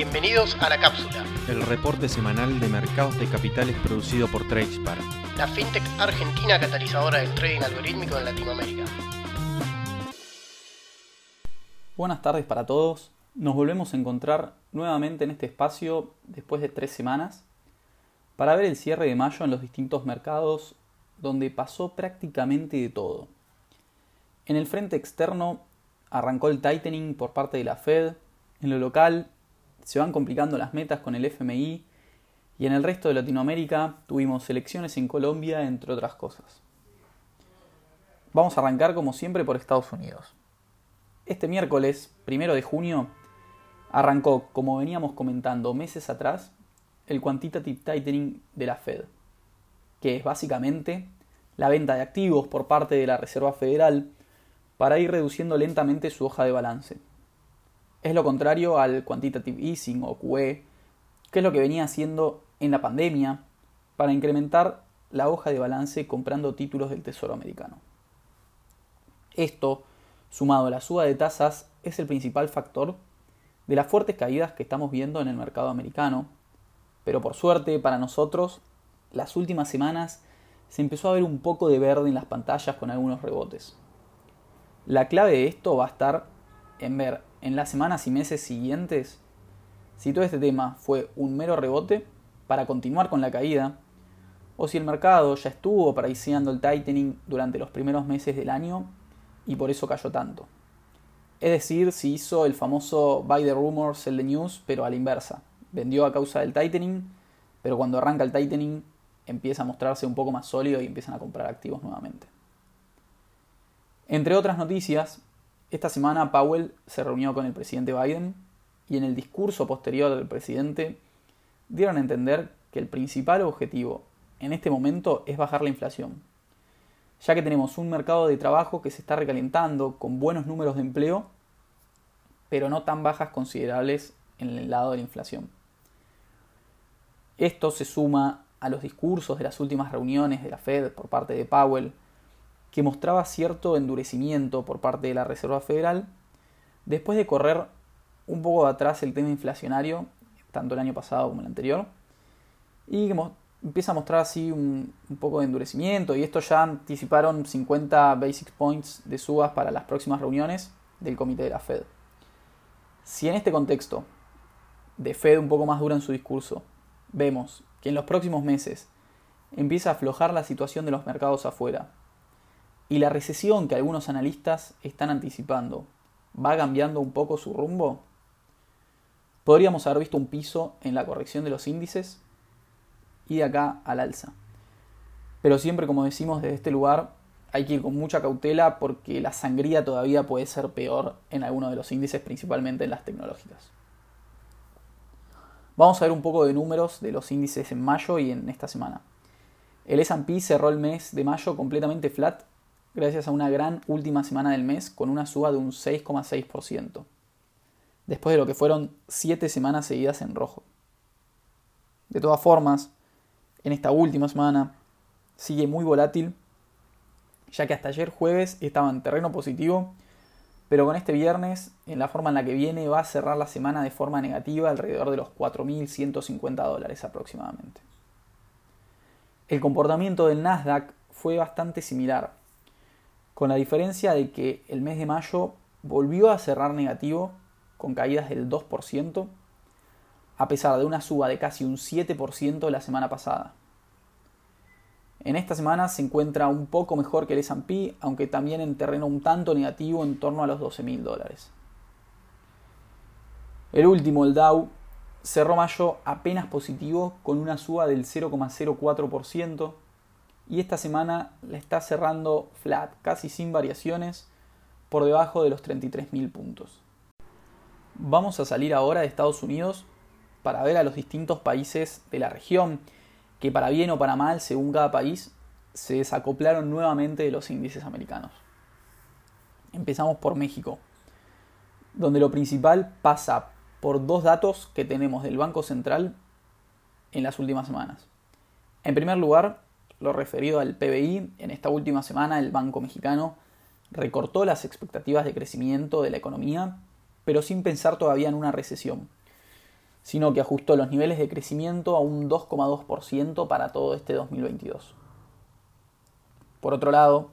Bienvenidos a La Cápsula, el reporte semanal de mercados de capitales producido por Tradespar, la fintech argentina catalizadora del trading algorítmico en Latinoamérica. Buenas tardes para todos. Nos volvemos a encontrar nuevamente en este espacio después de tres semanas para ver el cierre de mayo en los distintos mercados donde pasó prácticamente de todo. En el frente externo arrancó el tightening por parte de la Fed, en lo local se van complicando las metas con el FMI y en el resto de Latinoamérica tuvimos elecciones en Colombia, entre otras cosas. Vamos a arrancar como siempre por Estados Unidos. Este miércoles, primero de junio, arrancó, como veníamos comentando meses atrás, el quantitative tightening de la Fed, que es básicamente la venta de activos por parte de la Reserva Federal para ir reduciendo lentamente su hoja de balance. Es lo contrario al quantitative easing o QE, que es lo que venía haciendo en la pandemia para incrementar la hoja de balance comprando títulos del Tesoro americano. Esto, sumado a la suba de tasas, es el principal factor de las fuertes caídas que estamos viendo en el mercado americano, pero por suerte para nosotros, las últimas semanas se empezó a ver un poco de verde en las pantallas con algunos rebotes. La clave de esto va a estar en ver en las semanas y meses siguientes si todo este tema fue un mero rebote para continuar con la caída, o si el mercado ya estuvo pariciando el tightening durante los primeros meses del año y por eso cayó tanto. Es decir, si hizo el famoso buy the rumor, sell the news, pero a la inversa. Vendió a causa del tightening, pero cuando arranca el tightening empieza a mostrarse un poco más sólido y empiezan a comprar activos nuevamente. Entre otras noticias, esta semana Powell se reunió con el presidente Biden y en el discurso posterior del presidente dieron a entender que el principal objetivo en este momento es bajar la inflación, ya que tenemos un mercado de trabajo que se está recalentando con buenos números de empleo, pero no tan bajas considerables en el lado de la inflación. Esto se suma a los discursos de las últimas reuniones de la Fed por parte de Powell, que mostraba cierto endurecimiento por parte de la Reserva Federal, después de correr un poco atrás el tema inflacionario, tanto el año pasado como el anterior, y empieza a mostrar así un, un, poco de endurecimiento, y esto ya anticiparon 50 basic points de subas para las próximas reuniones del comité de la Fed. Si en este contexto de Fed un poco más dura en su discurso, vemos que en los próximos meses empieza a aflojar la situación de los mercados afuera, y la recesión que algunos analistas están anticipando va cambiando un poco su rumbo, podríamos haber visto un piso en la corrección de los índices y de acá al alza. Pero siempre, como decimos, desde este lugar hay que ir con mucha cautela porque la sangría todavía puede ser peor en algunos de los índices, principalmente en las tecnológicas. Vamos a ver un poco de números de los índices en mayo y en esta semana. El SP cerró el mes de mayo completamente flat gracias a una gran última semana del mes con una suba de un 6,6%, después de lo que fueron 7 semanas seguidas en rojo. De todas formas, en esta última semana sigue muy volátil, ya que hasta ayer jueves estaba en terreno positivo, pero con este viernes, en la forma en la que viene, va a cerrar la semana de forma negativa alrededor de los 4.150 dólares aproximadamente. El comportamiento del Nasdaq fue bastante similar, con la diferencia de que el mes de mayo volvió a cerrar negativo con caídas del 2%, a pesar de una suba de casi un 7% la semana pasada. En esta semana se encuentra un poco mejor que el S&P, aunque también en terreno un tanto negativo en torno a los 12 mil dólares. El último, el Dow, cerró mayo apenas positivo con una suba del 0,04%, y esta semana la está cerrando flat, casi sin variaciones, por debajo de los 33.000 puntos. Vamos a salir ahora de Estados Unidos para ver a los distintos países de la región, que para bien o para mal, según cada país, se desacoplaron nuevamente de los índices americanos. Empezamos por México, donde lo principal pasa por dos datos que tenemos del Banco Central en las últimas semanas. En primer lugar, lo referido al PBI, en esta última semana el Banco Mexicano recortó las expectativas de crecimiento de la economía, pero sin pensar todavía en una recesión. sino que ajustó los niveles de crecimiento a un 2,2% para todo este 2022. Por otro lado,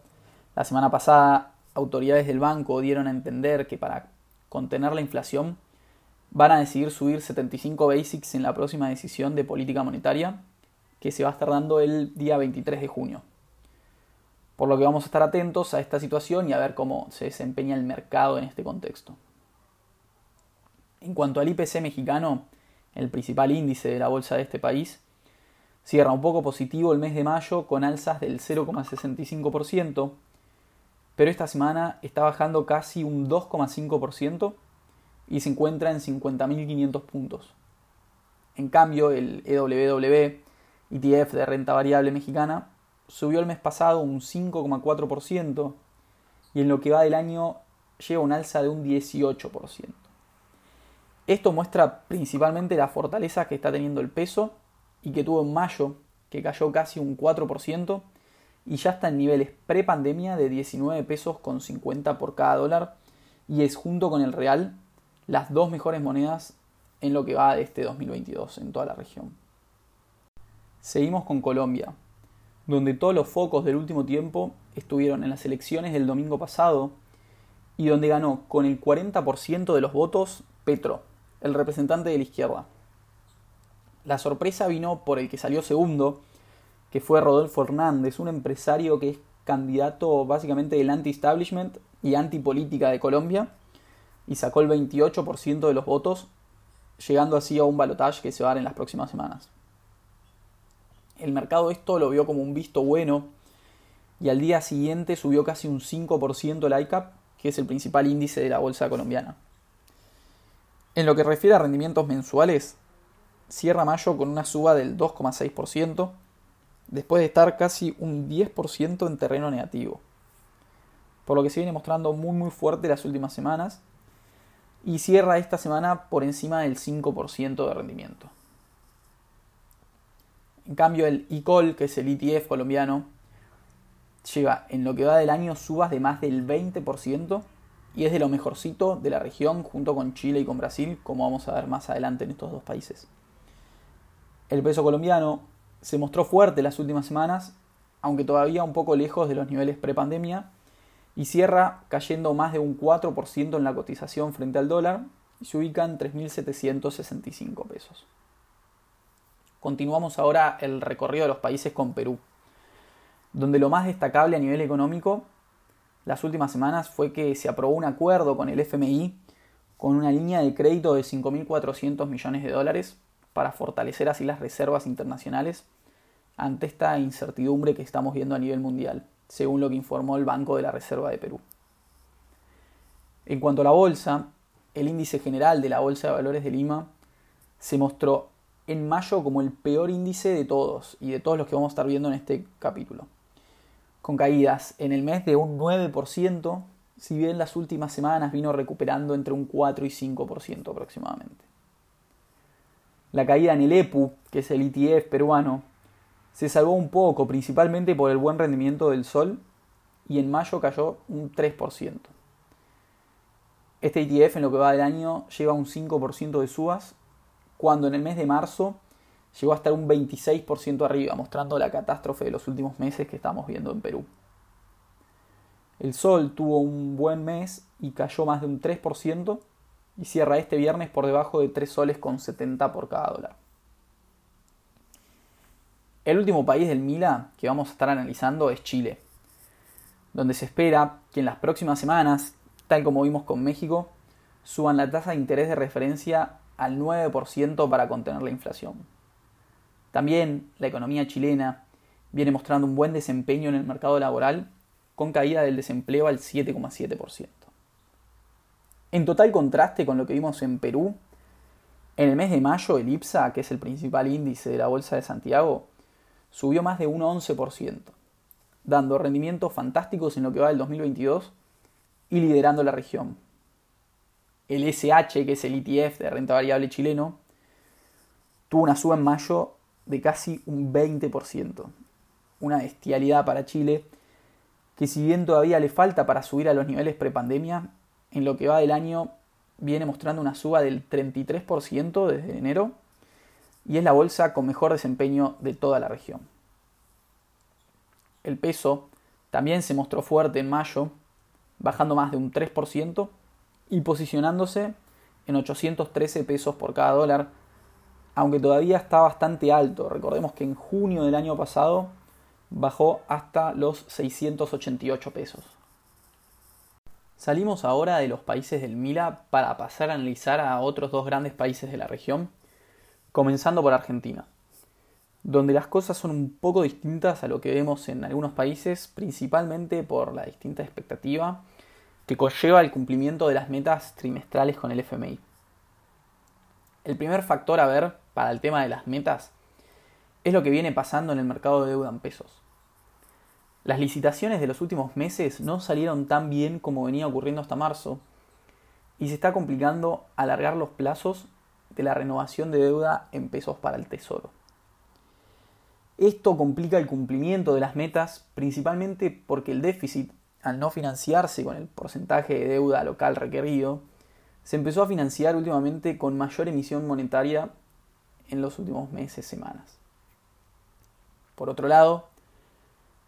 la semana pasada autoridades del banco dieron a entender que para contener la inflación van a decidir subir 75 basics en la próxima decisión de política monetaria que se va a estar dando el día 23 de junio. Por lo que vamos a estar atentos a esta situación y a ver cómo se desempeña el mercado en este contexto. En cuanto al IPC mexicano, el principal índice de la bolsa de este país, cierra un poco positivo el mes de mayo con alzas del 0,65%, pero esta semana está bajando casi un 2,5% y se encuentra en 50.500 puntos. En cambio, el EWW, ETF de renta variable mexicana, subió el mes pasado un 5,4% y en lo que va del año lleva un alza de un 18%. Esto muestra principalmente la fortaleza que está teniendo el peso y que tuvo en mayo, que cayó casi un 4% y ya está en niveles pre-pandemia de 19 pesos con 50 por cada dólar y es junto con el real las dos mejores monedas en lo que va de este 2022 en toda la región. Seguimos con Colombia, donde todos los focos del último tiempo estuvieron en las elecciones del domingo pasado y donde ganó con el 40% de los votos Petro, el representante de la izquierda. La sorpresa vino por el que salió segundo, que fue Rodolfo Hernández, un empresario que es candidato básicamente del anti-establishment y anti-política de Colombia, y sacó el 28% de los votos, llegando así a un balotaje que se va a dar en las próximas semanas. El mercado esto lo vio como un visto bueno y al día siguiente subió casi un 5% el ICAP, que es el principal índice de la bolsa colombiana. En lo que refiere a rendimientos mensuales, cierra mayo con una suba del 2,6%, después de estar casi un 10% en terreno negativo. Por lo que se viene mostrando muy muy fuerte las últimas semanas y cierra esta semana por encima del 5% de rendimiento. En cambio el ICOL, que es el ETF colombiano, lleva en lo que va del año subas de más del 20% y es de lo mejorcito de la región junto con Chile y con Brasil, como vamos a ver más adelante en estos dos países. El peso colombiano se mostró fuerte las últimas semanas, aunque todavía un poco lejos de los niveles prepandemia, y cierra cayendo más de un 4% en la cotización frente al dólar y se ubica en 3.765 pesos. Continuamos ahora el recorrido de los países con Perú, donde lo más destacable a nivel económico las últimas semanas fue que se aprobó un acuerdo con el FMI con una línea de crédito de 5.400 millones de dólares para fortalecer así las reservas internacionales ante esta incertidumbre que estamos viendo a nivel mundial, según lo que informó el Banco de la Reserva de Perú. En cuanto a la bolsa, el índice general de la Bolsa de Valores de Lima se mostró en mayo como el peor índice de todos y de todos los que vamos a estar viendo en este capítulo con caídas en el mes de un 9%, si bien las últimas semanas vino recuperando entre un 4 y 5% aproximadamente. La caída en el EPU, que es el ETF peruano, se salvó un poco, principalmente por el buen rendimiento del sol, y en mayo cayó un 3%. Este ETF en lo que va del año lleva un 5% de subas, cuando en el mes de marzo llegó a estar un 26% arriba, mostrando la catástrofe de los últimos meses que estamos viendo en Perú. El sol tuvo un buen mes y cayó más de un 3% y cierra este viernes por debajo de 3 soles con 70 por cada dólar. El último país del Mila que vamos a estar analizando es Chile, donde se espera que en las próximas semanas, tal como vimos con México, suban la tasa de interés de referencia al 9% para contener la inflación. También la economía chilena viene mostrando un buen desempeño en el mercado laboral con caída del desempleo al 7,7%. En total contraste con lo que vimos en Perú, en el mes de mayo el IPSA, que es el principal índice de la Bolsa de Santiago, subió más de un 11%, dando rendimientos fantásticos en lo que va del 2022 y liderando la región. El SH, que es el ETF de renta variable chileno, tuvo una suba en mayo de casi un 20%. Una bestialidad para Chile, que si bien todavía le falta para subir a los niveles prepandemia, en lo que va del año viene mostrando una suba del 33% desde enero y es la bolsa con mejor desempeño de toda la región. El peso también se mostró fuerte en mayo, bajando más de un 3% y posicionándose en 813 pesos por cada dólar, aunque todavía está bastante alto. Recordemos que en junio del año pasado bajó hasta los 688 pesos. Salimos ahora de los países del Mila para pasar a analizar a otros dos grandes países de la región, comenzando por Argentina, donde las cosas son un poco distintas a lo que vemos en algunos países, principalmente por la distinta expectativa que conlleva el cumplimiento de las metas trimestrales con el FMI. El primer factor a ver para el tema de las metas es lo que viene pasando en el mercado de deuda en pesos. Las licitaciones de los últimos meses no salieron tan bien como venía ocurriendo hasta marzo y se está complicando alargar los plazos de la renovación de deuda en pesos para el Tesoro. Esto complica el cumplimiento de las metas principalmente porque el déficit, al no financiarse con el porcentaje de deuda local requerido, se empezó a financiar últimamente con mayor emisión monetaria en los últimos meses, semanas. Por otro lado,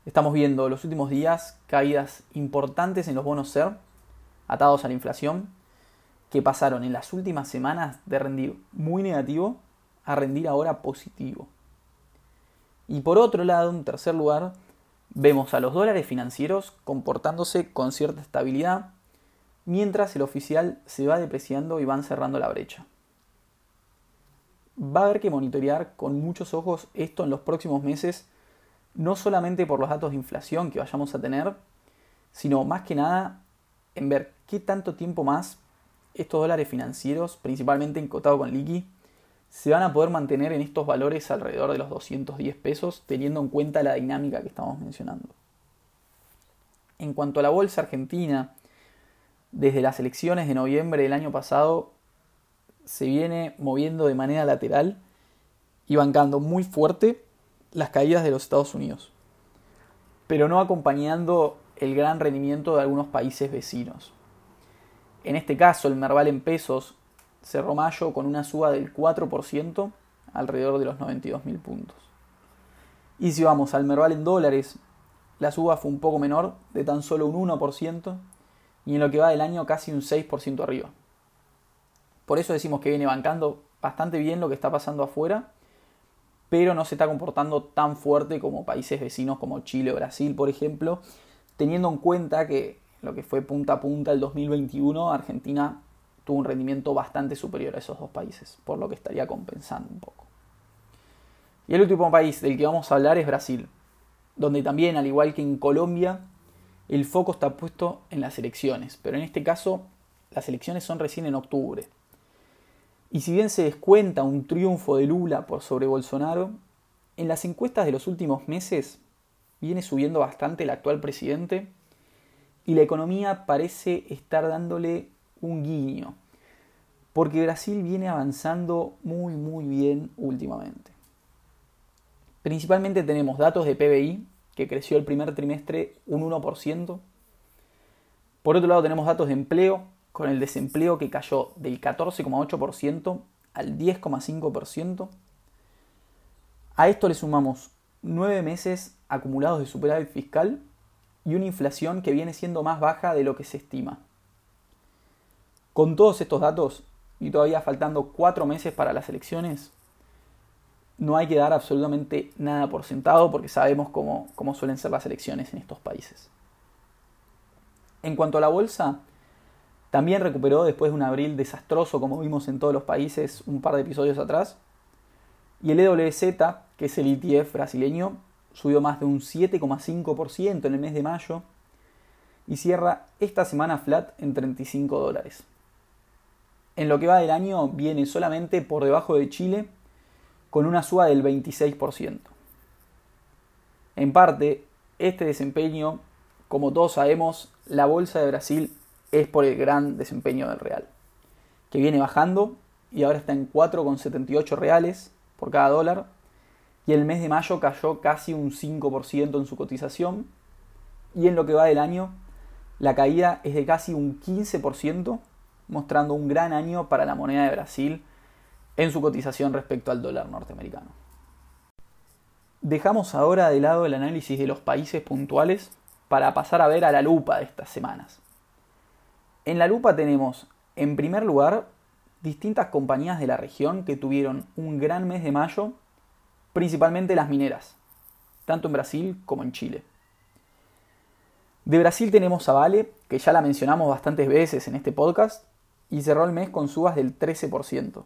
Estamos viendo los últimos días caídas importantes en los bonos SER atados a la inflación que pasaron en las últimas semanas de rendir muy negativo a rendir ahora positivo. Y por otro lado, en tercer lugar, vemos a los dólares financieros comportándose con cierta estabilidad, mientras el oficial se va depreciando y van cerrando la brecha. Va a haber que monitorear con muchos ojos esto en los próximos meses no solamente por los datos de inflación que vayamos a tener, sino más que nada en ver qué tanto tiempo más estos dólares financieros, principalmente encotado con liqui, se van a poder mantener en estos valores alrededor de los 210 pesos, teniendo en cuenta la dinámica que estamos mencionando. En cuanto a la bolsa argentina, desde las elecciones de noviembre del año pasado, se viene moviendo de manera lateral y bancando muy fuerte las caídas de los Estados Unidos, pero no acompañando el gran rendimiento de algunos países vecinos. En este caso, el Merval en pesos cerró mayo con una suba del 4%, alrededor de los 92.000 puntos. Y si vamos al Merval en dólares, la suba fue un poco menor, de tan solo un 1%, y en lo que va del año casi un 6% arriba. Por eso decimos que viene bancando bastante bien lo que está pasando afuera pero no se está comportando tan fuerte como países vecinos como Chile o Brasil, por ejemplo, teniendo en cuenta que lo que fue punta a punta el 2021, Argentina tuvo un rendimiento bastante superior a esos dos países, por lo que estaría compensando un poco. Y el último país del que vamos a hablar es Brasil, donde también, al igual que en Colombia, el foco está puesto en las elecciones, pero en este caso las elecciones son recién en octubre. Y si bien se descuenta un triunfo de Lula por sobre Bolsonaro, en las encuestas de los últimos meses viene subiendo bastante el actual presidente y la economía parece estar dándole un guiño, porque Brasil viene avanzando muy muy bien últimamente. Principalmente tenemos datos de PBI, que creció el primer trimestre un 1%. Por otro lado tenemos datos de empleo, con el desempleo que cayó del 14,8% al 10,5%. A esto le sumamos nueve meses acumulados de superávit fiscal y una inflación que viene siendo más baja de lo que se estima. Con todos estos datos, y todavía faltando cuatro meses para las elecciones, no hay que dar absolutamente nada por sentado porque sabemos cómo, cómo suelen ser las elecciones en estos países. En cuanto a la bolsa, también recuperó después de un abril desastroso como vimos en todos los países un par de episodios atrás. Y el EWZ, que es el ETF brasileño, subió más de un 7,5% en el mes de mayo y cierra esta semana flat en 35 dólares. En lo que va del año viene solamente por debajo de Chile con una suba del 26%. En parte, este desempeño, como todos sabemos, la bolsa de Brasil es por el gran desempeño del real, que viene bajando y ahora está en 4,78 reales por cada dólar, y el mes de mayo cayó casi un 5% en su cotización, y en lo que va del año, la caída es de casi un 15%, mostrando un gran año para la moneda de Brasil en su cotización respecto al dólar norteamericano. Dejamos ahora de lado el análisis de los países puntuales para pasar a ver a la lupa de estas semanas. En la lupa tenemos, en primer lugar, distintas compañías de la región que tuvieron un gran mes de mayo, principalmente las mineras, tanto en Brasil como en Chile. De Brasil tenemos a Vale, que ya la mencionamos bastantes veces en este podcast, y cerró el mes con subas del 13%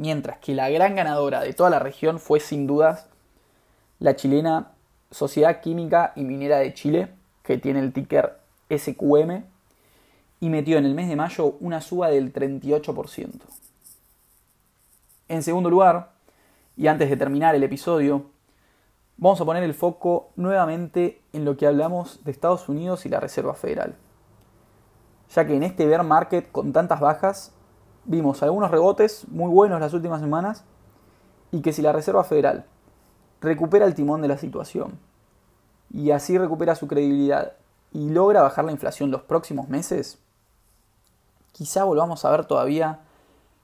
mientras que la gran ganadora de toda la región fue sin dudas la chilena Sociedad Química y Minera de Chile, que tiene el ticker SQM, y metió en el mes de mayo una suba del 38%. En segundo lugar, y antes de terminar el episodio, vamos a poner el foco nuevamente en lo que hablamos de Estados Unidos y la Reserva Federal. Ya que en este bear market con tantas bajas, vimos algunos rebotes muy buenos las últimas semanas y que si la Reserva Federal recupera el timón de la situación y así recupera su credibilidad y logra bajar la inflación los próximos meses, quizá volvamos a ver todavía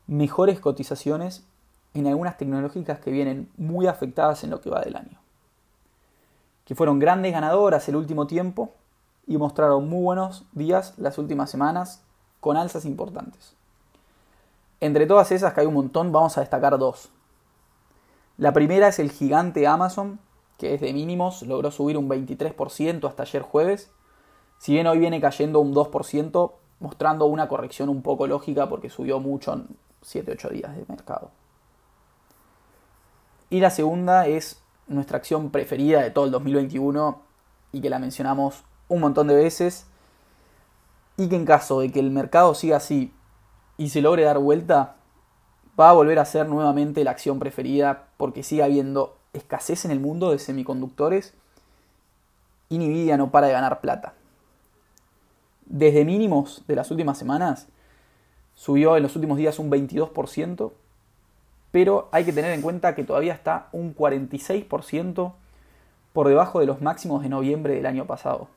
mejores cotizaciones en algunas tecnológicas que vienen muy afectadas en lo que va del año. Que fueron grandes ganadoras el último tiempo y mostraron muy buenos días las últimas semanas con alzas importantes. Entre todas esas, que hay un montón, vamos a destacar dos. La primera es el gigante Amazon, que desde mínimos logró subir un 23% hasta ayer jueves, si bien hoy viene cayendo un 2%, mostrando una corrección un poco lógica porque subió mucho en 7-8 días de mercado. Y la segunda es nuestra acción preferida de todo el 2021 y que la mencionamos un montón de veces y que en caso de que el mercado siga así y se logre dar vuelta, va a volver a ser nuevamente la acción preferida porque sigue habiendo escasez en el mundo de semiconductores y Nvidia no para de ganar plata. Desde mínimos de las últimas semanas, subió en los últimos días un 22%, pero hay que tener en cuenta que todavía está un 46% por debajo de los máximos de noviembre del año pasado.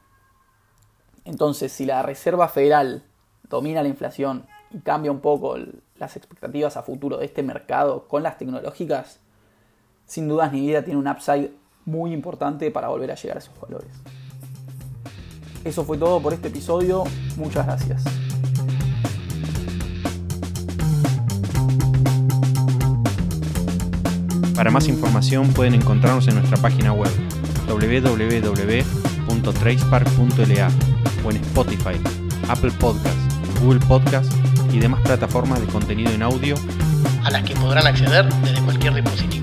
Entonces, si la Reserva Federal domina la inflación y cambia un poco las expectativas a futuro de este mercado con las tecnológicas, sin dudas Nvidia tiene un upside muy importante para volver a llegar a esos valores. Eso fue todo por este episodio, muchas gracias. Para más información pueden encontrarnos en nuestra página web www.tracepark.la o en Spotify, Apple Podcasts, Google Podcasts y demás plataformas de contenido en audio a las que podrán acceder desde cualquier dispositivo.